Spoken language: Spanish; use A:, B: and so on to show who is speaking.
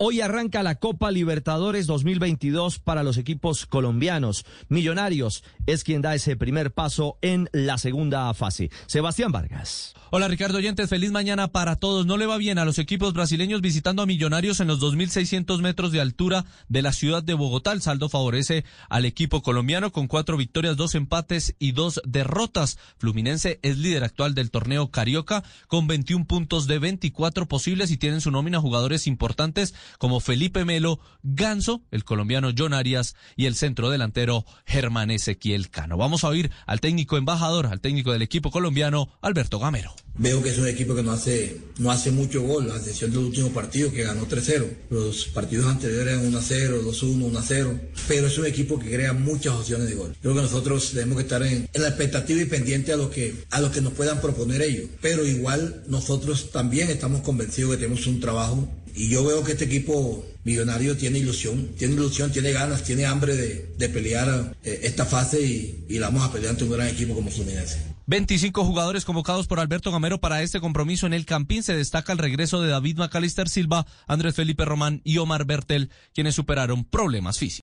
A: Hoy arranca la Copa Libertadores 2022 para los equipos colombianos. Millonarios es quien da ese primer paso en la segunda fase. Sebastián Vargas.
B: Hola Ricardo Oyentes, feliz mañana para todos. No le va bien a los equipos brasileños visitando a Millonarios en los 2.600 metros de altura de la ciudad de Bogotá. El saldo favorece al equipo colombiano con cuatro victorias, dos empates y dos derrotas. Fluminense es líder actual del torneo Carioca con 21 puntos de 24 posibles y tienen su nómina jugadores importantes como Felipe Melo, Ganso, el colombiano John Arias y el centro delantero Germán Ezequiel Cano. Vamos a oír al técnico embajador, al técnico del equipo colombiano, Alberto Gamero.
C: Veo que es un equipo que no hace, no hace mucho gol, a excepción del último partido que ganó 3-0. Los partidos anteriores eran 1-0, 2-1, 1-0. Pero es un equipo que crea muchas opciones de gol. Creo que nosotros tenemos que estar en, en, la expectativa y pendiente a lo, que, a lo que nos puedan proponer ellos. Pero igual nosotros también estamos convencidos que tenemos un trabajo y yo veo que este equipo millonario tiene ilusión, tiene ilusión, tiene ganas, tiene hambre de, de pelear eh, esta fase y, y, la vamos a pelear ante un gran equipo como Fluminense.
B: 25 jugadores convocados por Alberto Gamero para este compromiso en el Campín. Se destaca el regreso de David Macalister Silva, Andrés Felipe Román y Omar Bertel, quienes superaron problemas físicos.